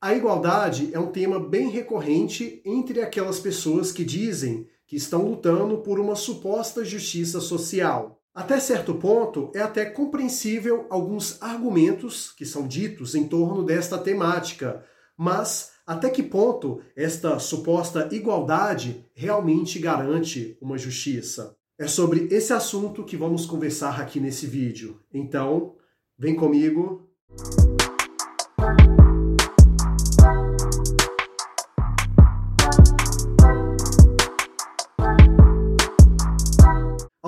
A igualdade é um tema bem recorrente entre aquelas pessoas que dizem que estão lutando por uma suposta justiça social. Até certo ponto, é até compreensível alguns argumentos que são ditos em torno desta temática, mas até que ponto esta suposta igualdade realmente garante uma justiça? É sobre esse assunto que vamos conversar aqui nesse vídeo. Então, vem comigo.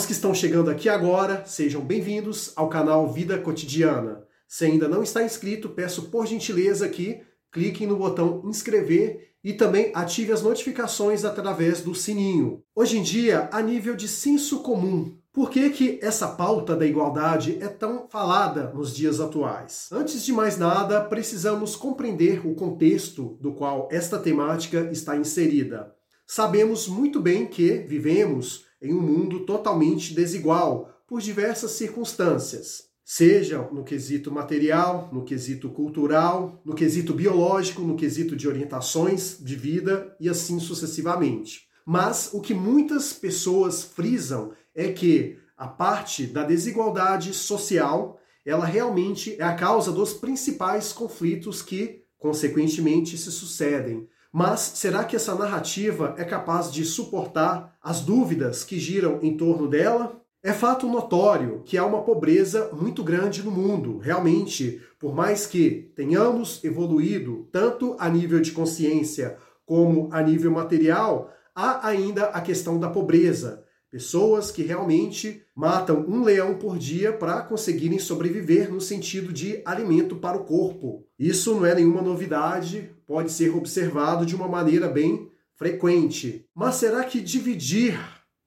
Aos que estão chegando aqui agora, sejam bem-vindos ao canal Vida Cotidiana. Se ainda não está inscrito, peço por gentileza que cliquem no botão inscrever e também ative as notificações através do sininho. Hoje em dia, a nível de senso comum, por que, que essa pauta da igualdade é tão falada nos dias atuais? Antes de mais nada, precisamos compreender o contexto do qual esta temática está inserida. Sabemos muito bem que vivemos em um mundo totalmente desigual por diversas circunstâncias, seja no quesito material, no quesito cultural, no quesito biológico, no quesito de orientações de vida e assim sucessivamente. Mas o que muitas pessoas frisam é que a parte da desigualdade social, ela realmente é a causa dos principais conflitos que, consequentemente, se sucedem mas será que essa narrativa é capaz de suportar as dúvidas que giram em torno dela? É fato notório que há uma pobreza muito grande no mundo. Realmente, por mais que tenhamos evoluído tanto a nível de consciência como a nível material, há ainda a questão da pobreza. Pessoas que realmente matam um leão por dia para conseguirem sobreviver no sentido de alimento para o corpo. Isso não é nenhuma novidade, pode ser observado de uma maneira bem frequente. Mas será que dividir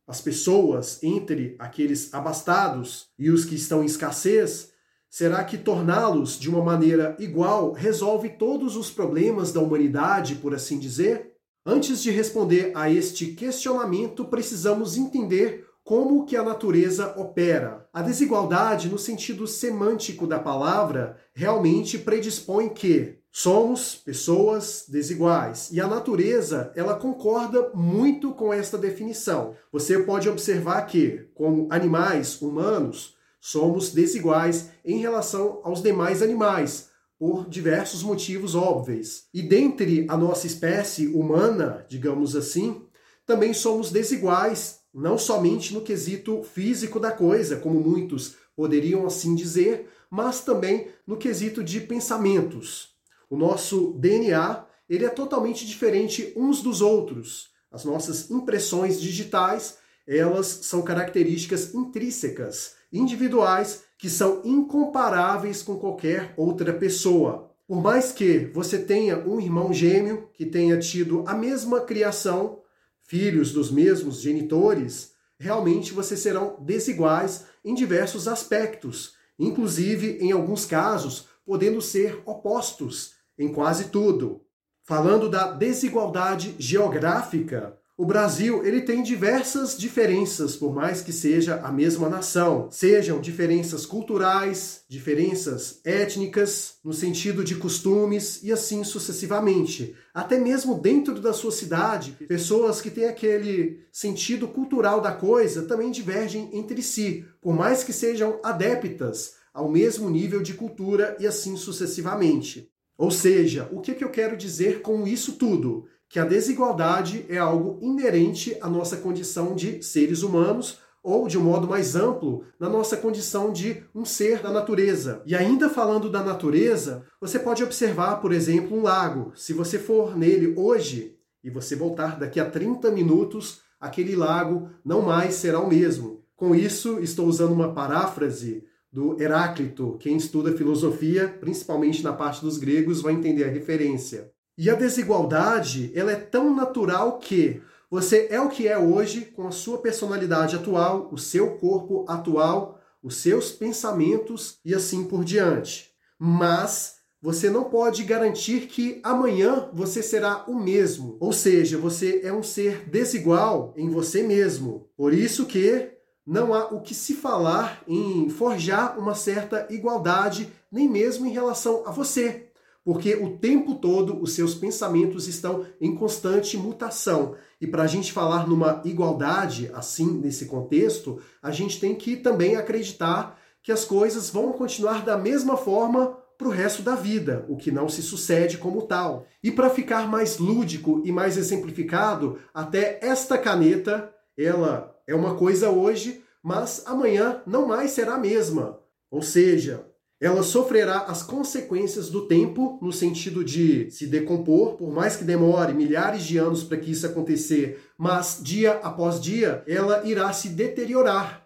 as pessoas entre aqueles abastados e os que estão em escassez, será que torná-los de uma maneira igual resolve todos os problemas da humanidade, por assim dizer? Antes de responder a este questionamento, precisamos entender como que a natureza opera. A desigualdade, no sentido semântico da palavra, realmente predispõe que somos pessoas desiguais. E a natureza, ela concorda muito com esta definição. Você pode observar que, como animais humanos, somos desiguais em relação aos demais animais, por diversos motivos óbvios. E dentre a nossa espécie humana, digamos assim, também somos desiguais, não somente no quesito físico da coisa, como muitos poderiam assim dizer, mas também no quesito de pensamentos. O nosso DNA, ele é totalmente diferente uns dos outros. As nossas impressões digitais, elas são características intrínsecas, individuais que são incomparáveis com qualquer outra pessoa. Por mais que você tenha um irmão gêmeo que tenha tido a mesma criação, filhos dos mesmos genitores, realmente vocês serão desiguais em diversos aspectos, inclusive em alguns casos podendo ser opostos em quase tudo. Falando da desigualdade geográfica, o Brasil ele tem diversas diferenças, por mais que seja a mesma nação. Sejam diferenças culturais, diferenças étnicas, no sentido de costumes e assim sucessivamente. Até mesmo dentro da sua cidade, pessoas que têm aquele sentido cultural da coisa também divergem entre si, por mais que sejam adeptas ao mesmo nível de cultura e assim sucessivamente. Ou seja, o que, que eu quero dizer com isso tudo? Que a desigualdade é algo inerente à nossa condição de seres humanos ou, de um modo mais amplo, na nossa condição de um ser da natureza. E ainda falando da natureza, você pode observar, por exemplo, um lago. Se você for nele hoje e você voltar daqui a 30 minutos, aquele lago não mais será o mesmo. Com isso, estou usando uma paráfrase do Heráclito. Quem estuda filosofia, principalmente na parte dos gregos, vai entender a referência. E a desigualdade, ela é tão natural que você é o que é hoje com a sua personalidade atual, o seu corpo atual, os seus pensamentos e assim por diante. Mas você não pode garantir que amanhã você será o mesmo. Ou seja, você é um ser desigual em você mesmo. Por isso que não há o que se falar em forjar uma certa igualdade, nem mesmo em relação a você porque o tempo todo os seus pensamentos estão em constante mutação. E para a gente falar numa igualdade, assim, nesse contexto, a gente tem que também acreditar que as coisas vão continuar da mesma forma para o resto da vida, o que não se sucede como tal. E para ficar mais lúdico e mais exemplificado, até esta caneta, ela é uma coisa hoje, mas amanhã não mais será a mesma. Ou seja, ela sofrerá as consequências do tempo, no sentido de se decompor, por mais que demore milhares de anos para que isso acontecer, mas dia após dia ela irá se deteriorar.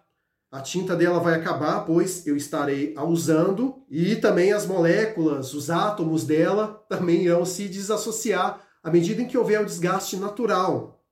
A tinta dela vai acabar, pois eu estarei a usando, e também as moléculas, os átomos dela também irão se desassociar à medida em que houver o desgaste natural.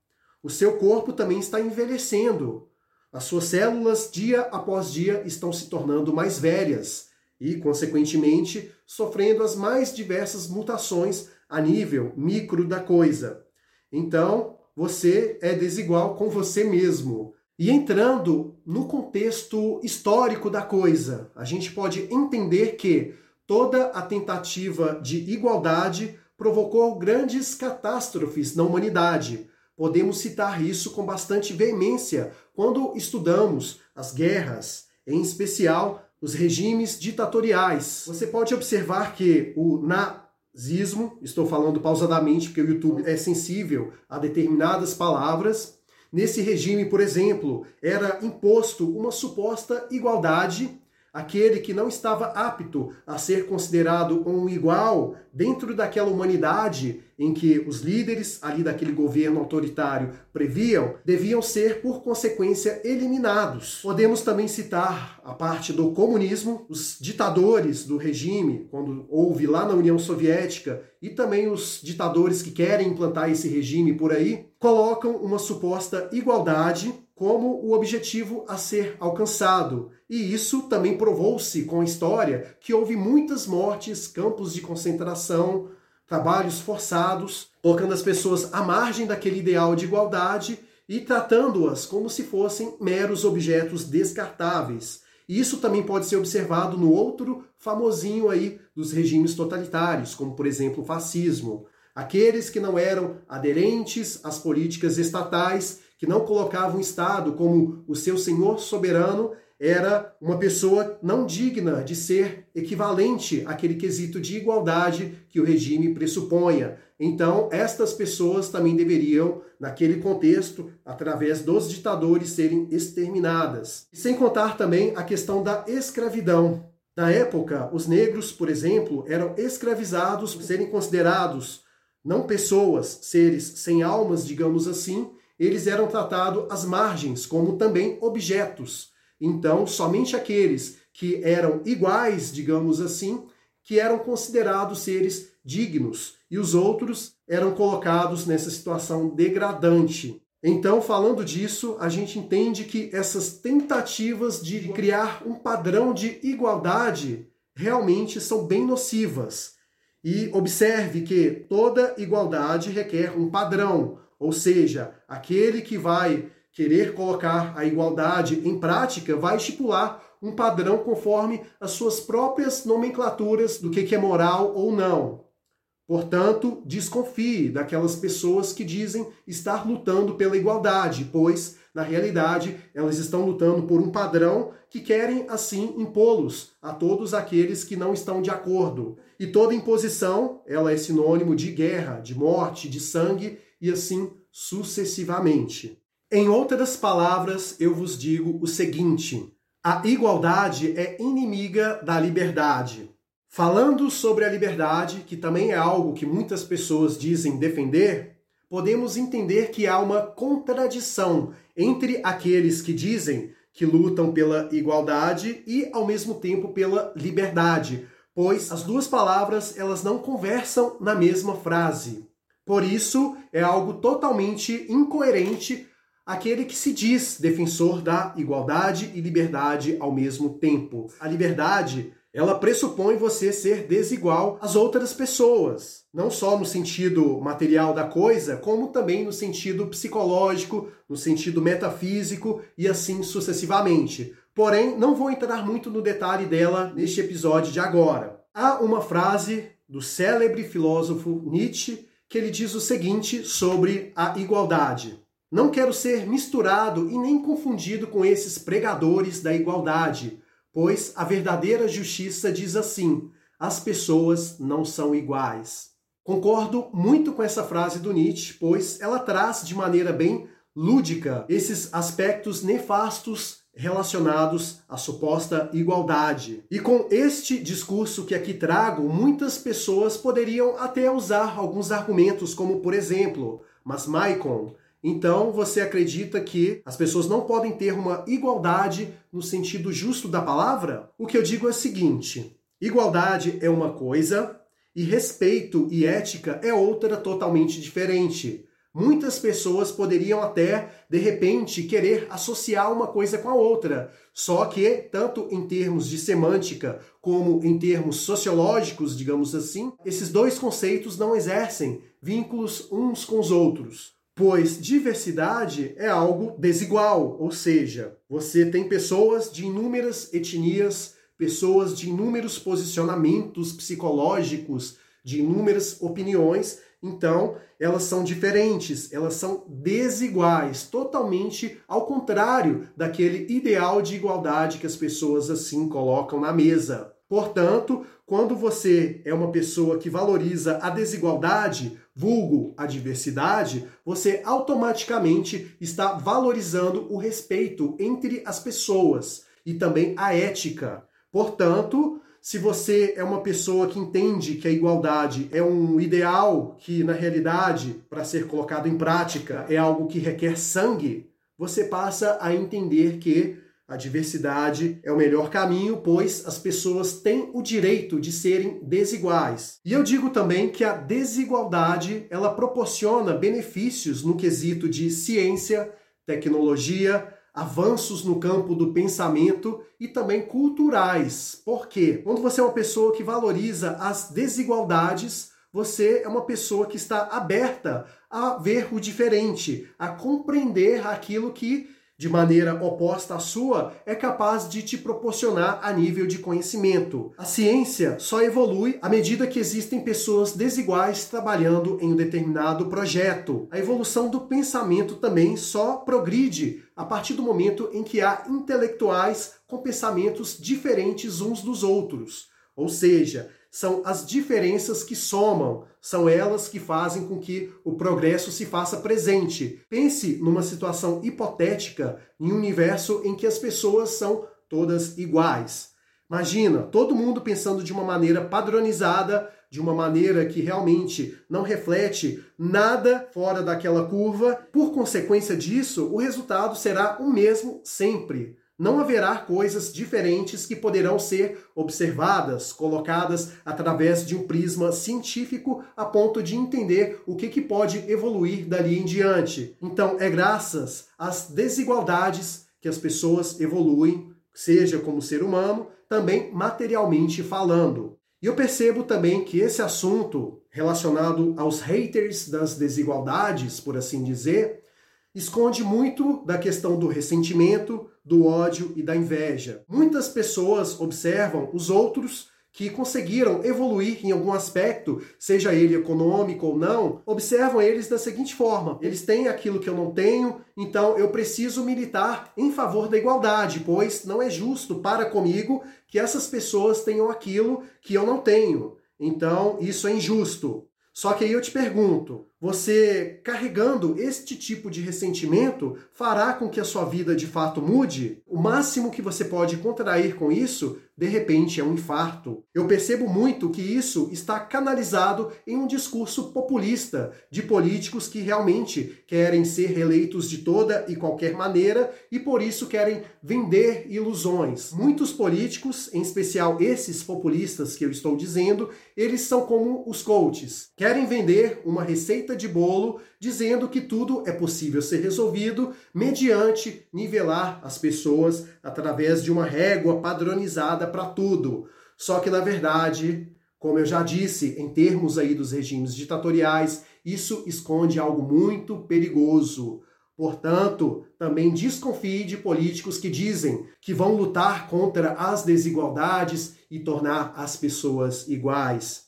O seu corpo também está envelhecendo. As suas células, dia após dia, estão se tornando mais velhas e, consequentemente, sofrendo as mais diversas mutações a nível micro da coisa. Então, você é desigual com você mesmo. E entrando no contexto histórico da coisa, a gente pode entender que toda a tentativa de igualdade provocou grandes catástrofes na humanidade. Podemos citar isso com bastante veemência quando estudamos as guerras, em especial os regimes ditatoriais. Você pode observar que o nazismo, estou falando pausadamente porque o YouTube é sensível a determinadas palavras, nesse regime, por exemplo, era imposto uma suposta igualdade aquele que não estava apto a ser considerado um igual dentro daquela humanidade em que os líderes ali daquele governo autoritário previam, deviam ser, por consequência, eliminados. Podemos também citar a parte do comunismo, os ditadores do regime, quando houve lá na União Soviética, e também os ditadores que querem implantar esse regime por aí, colocam uma suposta igualdade como o objetivo a ser alcançado. E isso também provou-se com a história que houve muitas mortes, campos de concentração, trabalhos forçados, colocando as pessoas à margem daquele ideal de igualdade e tratando-as como se fossem meros objetos descartáveis. E isso também pode ser observado no outro famosinho aí dos regimes totalitários, como por exemplo o fascismo. Aqueles que não eram aderentes às políticas estatais que não colocava o Estado como o seu senhor soberano, era uma pessoa não digna de ser equivalente àquele quesito de igualdade que o regime pressuponha. Então, estas pessoas também deveriam, naquele contexto, através dos ditadores, serem exterminadas. Sem contar também a questão da escravidão. Na época, os negros, por exemplo, eram escravizados por serem considerados não pessoas, seres sem almas, digamos assim, eles eram tratados às margens como também objetos. Então, somente aqueles que eram iguais, digamos assim, que eram considerados seres dignos, e os outros eram colocados nessa situação degradante. Então, falando disso, a gente entende que essas tentativas de criar um padrão de igualdade realmente são bem nocivas. E observe que toda igualdade requer um padrão, ou seja, aquele que vai querer colocar a igualdade em prática vai estipular um padrão conforme as suas próprias nomenclaturas do que é moral ou não. Portanto, desconfie daquelas pessoas que dizem estar lutando pela igualdade, pois, na realidade, elas estão lutando por um padrão que querem, assim, impô-los a todos aqueles que não estão de acordo. E toda imposição, ela é sinônimo de guerra, de morte, de sangue e assim sucessivamente. Em outras palavras, eu vos digo o seguinte: a igualdade é inimiga da liberdade. Falando sobre a liberdade, que também é algo que muitas pessoas dizem defender, podemos entender que há uma contradição entre aqueles que dizem que lutam pela igualdade e ao mesmo tempo pela liberdade, pois as duas palavras elas não conversam na mesma frase. Por isso, é algo totalmente incoerente aquele que se diz defensor da igualdade e liberdade ao mesmo tempo. A liberdade, ela pressupõe você ser desigual às outras pessoas, não só no sentido material da coisa, como também no sentido psicológico, no sentido metafísico e assim sucessivamente. Porém, não vou entrar muito no detalhe dela neste episódio de agora. Há uma frase do célebre filósofo Nietzsche, que ele diz o seguinte sobre a igualdade. Não quero ser misturado e nem confundido com esses pregadores da igualdade, pois a verdadeira justiça diz assim: as pessoas não são iguais. Concordo muito com essa frase do Nietzsche, pois ela traz de maneira bem lúdica esses aspectos nefastos relacionados à suposta igualdade. E com este discurso que aqui trago, muitas pessoas poderiam até usar alguns argumentos, como por exemplo, mas Maicon, então você acredita que as pessoas não podem ter uma igualdade no sentido justo da palavra? O que eu digo é o seguinte: igualdade é uma coisa e respeito e ética é outra totalmente diferente. Muitas pessoas poderiam até, de repente, querer associar uma coisa com a outra. Só que, tanto em termos de semântica como em termos sociológicos, digamos assim, esses dois conceitos não exercem vínculos uns com os outros pois diversidade é algo desigual, ou seja, você tem pessoas de inúmeras etnias, pessoas de inúmeros posicionamentos psicológicos, de inúmeras opiniões, então elas são diferentes, elas são desiguais, totalmente ao contrário daquele ideal de igualdade que as pessoas assim colocam na mesa. Portanto, quando você é uma pessoa que valoriza a desigualdade, vulgo a diversidade, você automaticamente está valorizando o respeito entre as pessoas e também a ética. Portanto, se você é uma pessoa que entende que a igualdade é um ideal que, na realidade, para ser colocado em prática, é algo que requer sangue, você passa a entender que a diversidade é o melhor caminho, pois as pessoas têm o direito de serem desiguais. E eu digo também que a desigualdade, ela proporciona benefícios no quesito de ciência, tecnologia, avanços no campo do pensamento e também culturais. Por quê? Quando você é uma pessoa que valoriza as desigualdades, você é uma pessoa que está aberta a ver o diferente, a compreender aquilo que de maneira oposta à sua, é capaz de te proporcionar a nível de conhecimento. A ciência só evolui à medida que existem pessoas desiguais trabalhando em um determinado projeto. A evolução do pensamento também só progride a partir do momento em que há intelectuais com pensamentos diferentes uns dos outros. Ou seja, são as diferenças que somam, são elas que fazem com que o progresso se faça presente. Pense numa situação hipotética em um universo em que as pessoas são todas iguais. Imagina todo mundo pensando de uma maneira padronizada, de uma maneira que realmente não reflete nada fora daquela curva. Por consequência disso, o resultado será o mesmo sempre não haverá coisas diferentes que poderão ser observadas, colocadas através de um prisma científico a ponto de entender o que, que pode evoluir dali em diante. Então, é graças às desigualdades que as pessoas evoluem, seja como ser humano, também materialmente falando. E eu percebo também que esse assunto relacionado aos haters das desigualdades, por assim dizer, esconde muito da questão do ressentimento, do ódio e da inveja. Muitas pessoas observam os outros que conseguiram evoluir em algum aspecto, seja ele econômico ou não, observam eles da seguinte forma: eles têm aquilo que eu não tenho, então eu preciso militar em favor da igualdade, pois não é justo para comigo que essas pessoas tenham aquilo que eu não tenho. Então, isso é injusto. Só que aí eu te pergunto: você carregando este tipo de ressentimento fará com que a sua vida de fato mude? O máximo que você pode contrair com isso de repente é um infarto. Eu percebo muito que isso está canalizado em um discurso populista de políticos que realmente querem ser reeleitos de toda e qualquer maneira e por isso querem vender ilusões. Muitos políticos, em especial esses populistas que eu estou dizendo, eles são como os coaches. Querem vender uma receita de bolo dizendo que tudo é possível ser resolvido mediante nivelar as pessoas através de uma régua padronizada para tudo. Só que na verdade, como eu já disse, em termos aí dos regimes ditatoriais, isso esconde algo muito perigoso. Portanto, também desconfie de políticos que dizem que vão lutar contra as desigualdades e tornar as pessoas iguais.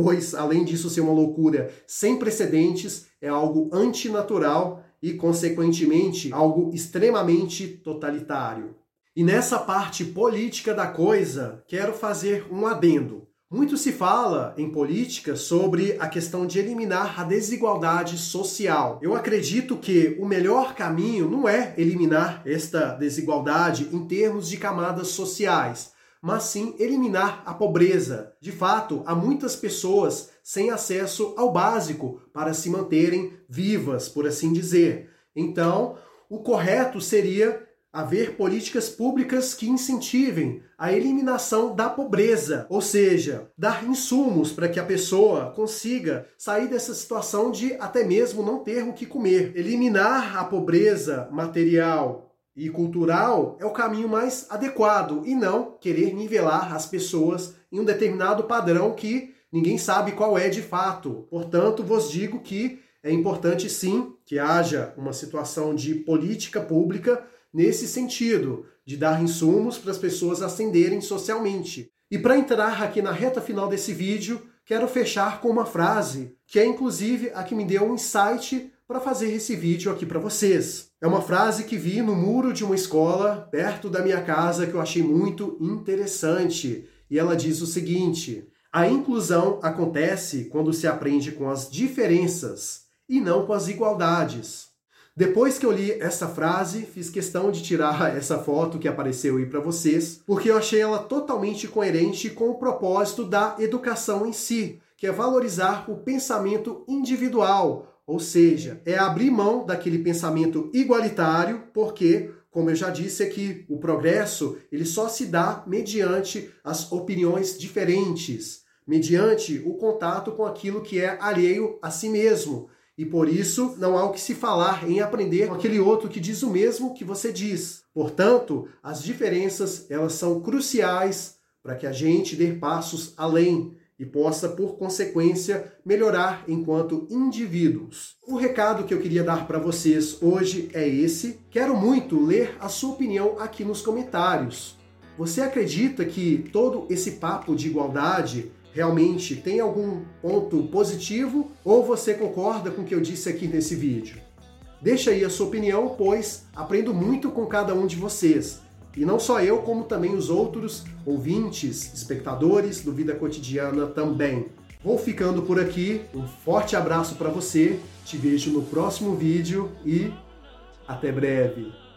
Pois além disso ser uma loucura sem precedentes, é algo antinatural e, consequentemente, algo extremamente totalitário. E nessa parte política da coisa, quero fazer um adendo. Muito se fala em política sobre a questão de eliminar a desigualdade social. Eu acredito que o melhor caminho não é eliminar esta desigualdade em termos de camadas sociais, mas sim eliminar a pobreza. De fato, há muitas pessoas sem acesso ao básico para se manterem vivas, por assim dizer. Então, o correto seria haver políticas públicas que incentivem a eliminação da pobreza, ou seja, dar insumos para que a pessoa consiga sair dessa situação de até mesmo não ter o que comer. Eliminar a pobreza material e cultural é o caminho mais adequado e não querer nivelar as pessoas em um determinado padrão que ninguém sabe qual é de fato. Portanto, vos digo que é importante sim que haja uma situação de política pública nesse sentido, de dar insumos para as pessoas ascenderem socialmente. E para entrar aqui na reta final desse vídeo, quero fechar com uma frase que é inclusive a que me deu um insight para fazer esse vídeo aqui para vocês. É uma frase que vi no muro de uma escola perto da minha casa que eu achei muito interessante. E ela diz o seguinte: a inclusão acontece quando se aprende com as diferenças e não com as igualdades. Depois que eu li essa frase, fiz questão de tirar essa foto que apareceu aí para vocês, porque eu achei ela totalmente coerente com o propósito da educação em si, que é valorizar o pensamento individual, ou seja, é abrir mão daquele pensamento igualitário, porque como eu já disse aqui, o progresso ele só se dá mediante as opiniões diferentes, mediante o contato com aquilo que é alheio a si mesmo. E por isso não há o que se falar em aprender com aquele outro que diz o mesmo que você diz. Portanto, as diferenças elas são cruciais para que a gente dê passos além e possa, por consequência, melhorar enquanto indivíduos. O recado que eu queria dar para vocês hoje é esse. Quero muito ler a sua opinião aqui nos comentários. Você acredita que todo esse papo de igualdade realmente tem algum ponto positivo ou você concorda com o que eu disse aqui nesse vídeo? Deixa aí a sua opinião, pois aprendo muito com cada um de vocês. E não só eu, como também os outros ouvintes, espectadores do Vida Cotidiana também. Vou ficando por aqui, um forte abraço para você, te vejo no próximo vídeo e até breve.